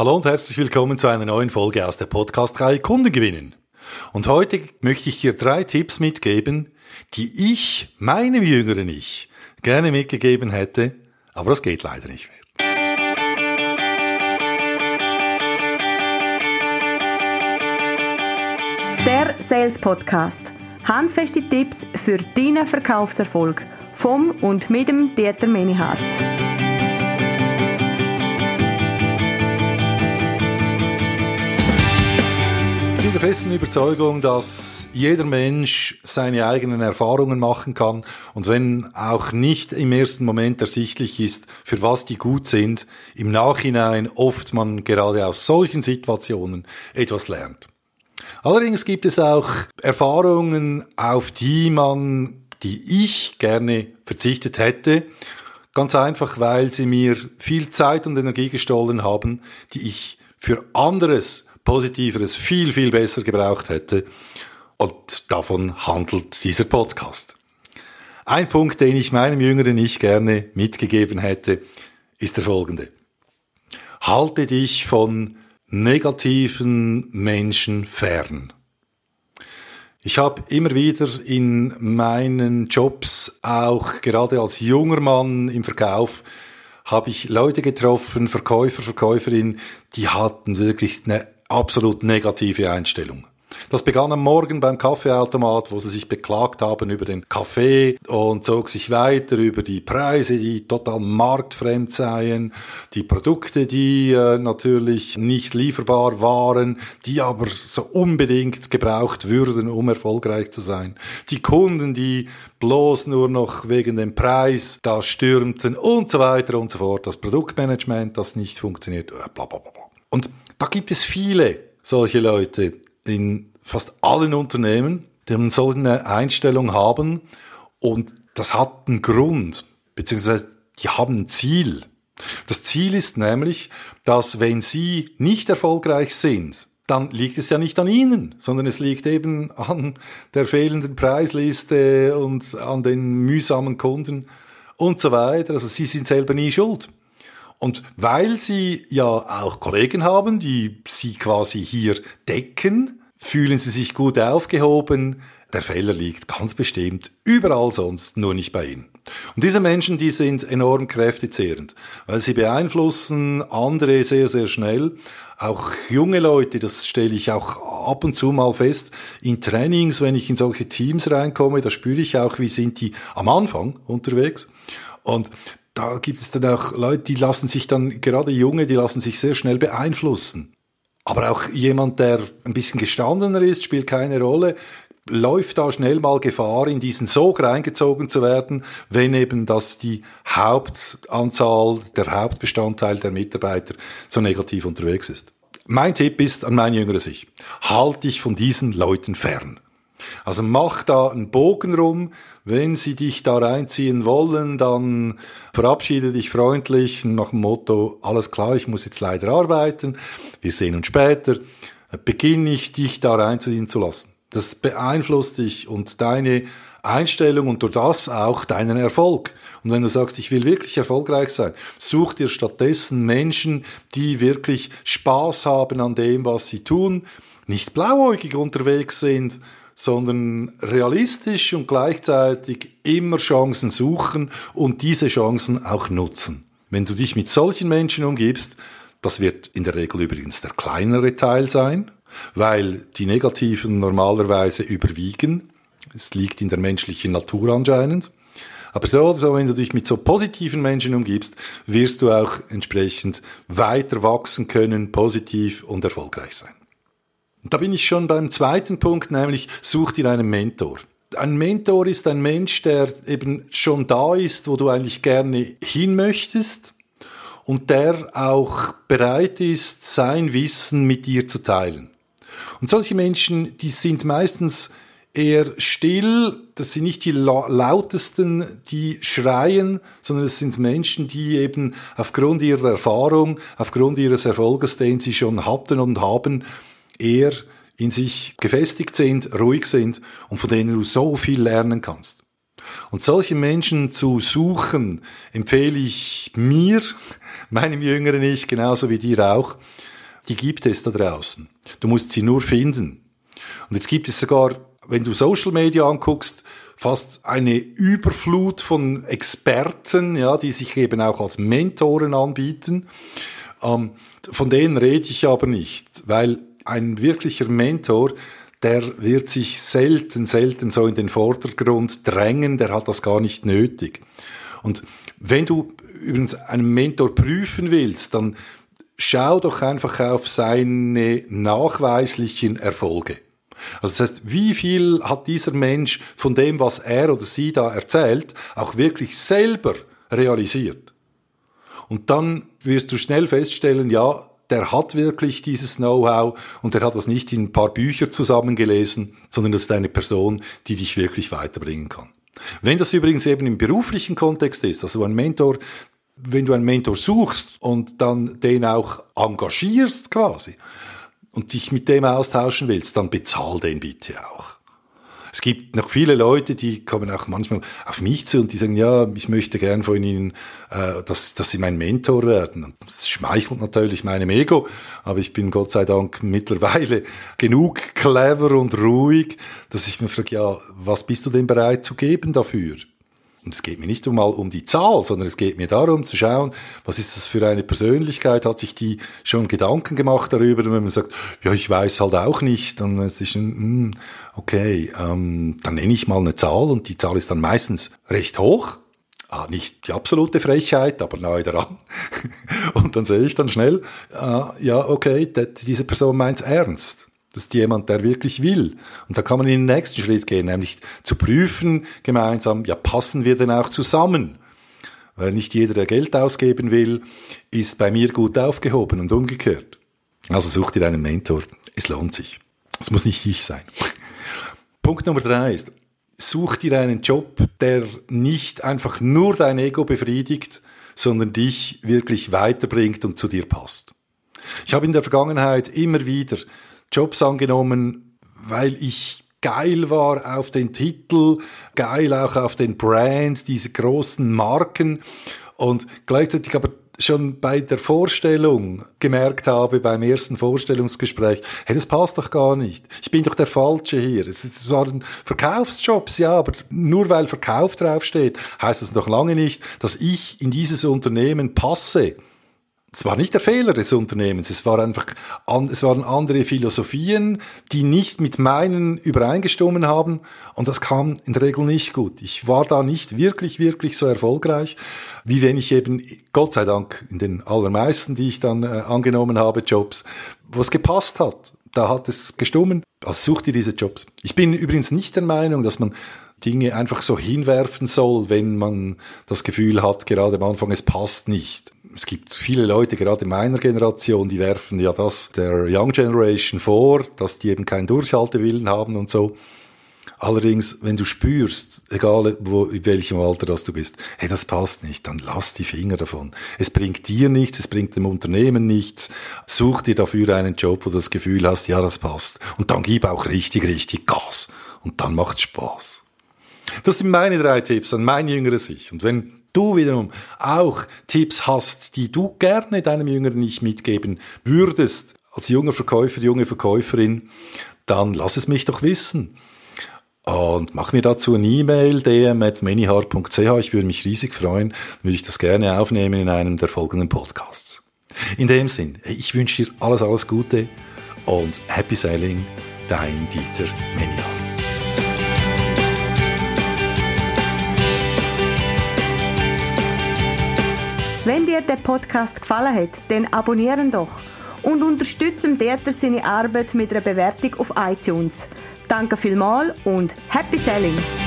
Hallo und herzlich willkommen zu einer neuen Folge aus der Podcast-Reihe Kunden gewinnen. Und heute möchte ich dir drei Tipps mitgeben, die ich meinem jüngeren Ich gerne mitgegeben hätte, aber das geht leider nicht mehr. Der Sales Podcast. Handfeste Tipps für deinen Verkaufserfolg vom und mit dem Dieter Menihardt. Bin der festen Überzeugung, dass jeder Mensch seine eigenen Erfahrungen machen kann und wenn auch nicht im ersten Moment ersichtlich ist, für was die gut sind, im Nachhinein oft man gerade aus solchen Situationen etwas lernt. Allerdings gibt es auch Erfahrungen, auf die man, die ich gerne verzichtet hätte, ganz einfach, weil sie mir viel Zeit und Energie gestohlen haben, die ich für anderes Positiveres viel, viel besser gebraucht hätte. Und davon handelt dieser Podcast. Ein Punkt, den ich meinem jüngeren Ich gerne mitgegeben hätte, ist der folgende. Halte dich von negativen Menschen fern. Ich habe immer wieder in meinen Jobs, auch gerade als junger Mann im Verkauf, habe ich Leute getroffen, Verkäufer, Verkäuferinnen, die hatten wirklich eine absolut negative Einstellung. Das begann am Morgen beim Kaffeeautomat, wo sie sich beklagt haben über den Kaffee und zog sich weiter über die Preise, die total marktfremd seien, die Produkte, die äh, natürlich nicht lieferbar waren, die aber so unbedingt gebraucht würden, um erfolgreich zu sein, die Kunden, die bloß nur noch wegen dem Preis da stürmten und so weiter und so fort, das Produktmanagement, das nicht funktioniert, äh, bla bla bla. Und da gibt es viele solche Leute in fast allen Unternehmen, die so eine Einstellung haben und das hat einen Grund, beziehungsweise die haben ein Ziel. Das Ziel ist nämlich, dass wenn sie nicht erfolgreich sind, dann liegt es ja nicht an ihnen, sondern es liegt eben an der fehlenden Preisliste und an den mühsamen Kunden und so weiter. Also sie sind selber nie schuld. Und weil sie ja auch Kollegen haben, die sie quasi hier decken, fühlen sie sich gut aufgehoben. Der Fehler liegt ganz bestimmt überall sonst, nur nicht bei ihnen. Und diese Menschen, die sind enorm kräftezehrend, weil sie beeinflussen andere sehr, sehr schnell. Auch junge Leute, das stelle ich auch ab und zu mal fest, in Trainings, wenn ich in solche Teams reinkomme, da spüre ich auch, wie sind die am Anfang unterwegs. Und da gibt es dann auch Leute, die lassen sich dann, gerade Junge, die lassen sich sehr schnell beeinflussen. Aber auch jemand, der ein bisschen gestandener ist, spielt keine Rolle, läuft da schnell mal Gefahr, in diesen Sog reingezogen zu werden, wenn eben das die Hauptanzahl, der Hauptbestandteil der Mitarbeiter so negativ unterwegs ist. Mein Tipp ist an mein jüngeres Ich, halt dich von diesen Leuten fern. Also mach da einen Bogen rum. Wenn sie dich da reinziehen wollen, dann verabschiede dich freundlich nach dem Motto, alles klar, ich muss jetzt leider arbeiten. Wir sehen uns später. Beginn nicht, dich da reinziehen zu lassen. Das beeinflusst dich und deine Einstellung und durch das auch deinen Erfolg. Und wenn du sagst, ich will wirklich erfolgreich sein, such dir stattdessen Menschen, die wirklich Spaß haben an dem, was sie tun, nicht blauäugig unterwegs sind, sondern realistisch und gleichzeitig immer Chancen suchen und diese Chancen auch nutzen. Wenn du dich mit solchen Menschen umgibst, das wird in der Regel übrigens der kleinere Teil sein, weil die negativen normalerweise überwiegen. Es liegt in der menschlichen Natur anscheinend. Aber so oder so, wenn du dich mit so positiven Menschen umgibst, wirst du auch entsprechend weiter wachsen können, positiv und erfolgreich sein. Da bin ich schon beim zweiten Punkt, nämlich such dir einen Mentor. Ein Mentor ist ein Mensch, der eben schon da ist, wo du eigentlich gerne hin möchtest und der auch bereit ist, sein Wissen mit dir zu teilen. Und solche Menschen, die sind meistens eher still, das sind nicht die lautesten, die schreien, sondern es sind Menschen, die eben aufgrund ihrer Erfahrung, aufgrund ihres Erfolges, den sie schon hatten und haben, eher in sich gefestigt sind, ruhig sind und von denen du so viel lernen kannst. Und solche Menschen zu suchen, empfehle ich mir, meinem jüngeren Ich, genauso wie dir auch, die gibt es da draußen. Du musst sie nur finden. Und jetzt gibt es sogar, wenn du Social Media anguckst, fast eine Überflut von Experten, ja, die sich eben auch als Mentoren anbieten. Ähm, von denen rede ich aber nicht, weil ein wirklicher Mentor, der wird sich selten, selten so in den Vordergrund drängen, der hat das gar nicht nötig. Und wenn du übrigens einen Mentor prüfen willst, dann schau doch einfach auf seine nachweislichen Erfolge. Also das heißt, wie viel hat dieser Mensch von dem, was er oder sie da erzählt, auch wirklich selber realisiert? Und dann wirst du schnell feststellen, ja, der hat wirklich dieses Know-how und der hat das nicht in ein paar Bücher zusammengelesen, sondern das ist eine Person, die dich wirklich weiterbringen kann. Wenn das übrigens eben im beruflichen Kontext ist, also ein Mentor, wenn du einen Mentor suchst und dann den auch engagierst quasi und dich mit dem austauschen willst, dann bezahl den bitte auch. Es gibt noch viele Leute, die kommen auch manchmal auf mich zu und die sagen, ja, ich möchte gern von Ihnen, äh, dass, dass Sie mein Mentor werden. Und das schmeichelt natürlich meinem Ego, aber ich bin Gott sei Dank mittlerweile genug clever und ruhig, dass ich mir frage, ja, was bist du denn bereit zu geben dafür? Und es geht mir nicht mal um die Zahl, sondern es geht mir darum zu schauen, was ist das für eine Persönlichkeit, hat sich die schon Gedanken gemacht darüber, und wenn man sagt, ja, ich weiß halt auch nicht, dann ist es schon, hm, okay, ähm, dann nenne ich mal eine Zahl und die Zahl ist dann meistens recht hoch, Ah, nicht die absolute Frechheit, aber nahe daran. und dann sehe ich dann schnell, äh, ja, okay, diese Person meint's ernst. Das ist jemand, der wirklich will. Und da kann man in den nächsten Schritt gehen, nämlich zu prüfen gemeinsam, ja, passen wir denn auch zusammen? Weil nicht jeder, der Geld ausgeben will, ist bei mir gut aufgehoben und umgekehrt. Also such dir einen Mentor. Es lohnt sich. Es muss nicht ich sein. Punkt Nummer drei ist, such dir einen Job, der nicht einfach nur dein Ego befriedigt, sondern dich wirklich weiterbringt und zu dir passt. Ich habe in der Vergangenheit immer wieder Jobs angenommen, weil ich geil war auf den Titel, geil auch auf den Brand, diese großen Marken und gleichzeitig aber schon bei der Vorstellung gemerkt habe, beim ersten Vorstellungsgespräch, hey, das passt doch gar nicht. Ich bin doch der Falsche hier. Es waren Verkaufsjobs, ja, aber nur weil Verkauf draufsteht, heißt es noch lange nicht, dass ich in dieses Unternehmen passe es war nicht der Fehler des Unternehmens, es, war einfach an, es waren andere Philosophien, die nicht mit meinen übereingestimmt haben und das kam in der Regel nicht gut. Ich war da nicht wirklich, wirklich so erfolgreich, wie wenn ich eben, Gott sei Dank, in den allermeisten, die ich dann äh, angenommen habe, Jobs, was gepasst hat. Da hat es gestummen. Also such dir diese Jobs. Ich bin übrigens nicht der Meinung, dass man Dinge einfach so hinwerfen soll, wenn man das Gefühl hat, gerade am Anfang, es passt nicht es gibt viele Leute, gerade in meiner Generation, die werfen ja das der Young Generation vor, dass die eben keinen Durchhaltewillen haben und so. Allerdings, wenn du spürst, egal wo, in welchem Alter das du bist, hey, das passt nicht, dann lass die Finger davon. Es bringt dir nichts, es bringt dem Unternehmen nichts. Such dir dafür einen Job, wo du das Gefühl hast, ja, das passt. Und dann gib auch richtig, richtig Gas. Und dann macht's Spaß. Das sind meine drei Tipps an mein jüngeres Ich. Und wenn du wiederum auch Tipps hast, die du gerne deinem jüngeren Ich mitgeben würdest, als junger Verkäufer, junge Verkäuferin, dann lass es mich doch wissen. Und mach mir dazu eine E-Mail, dm.manyhard.ch. Ich würde mich riesig freuen, würde ich das gerne aufnehmen in einem der folgenden Podcasts. In dem Sinn, ich wünsche dir alles, alles Gute und Happy Sailing, dein Dieter Manyhard. Wenn dir der Podcast gefallen hat, dann abonnieren doch und unterstützen Dieter seine Arbeit mit einer Bewertung auf iTunes. Danke vielmals und Happy Selling!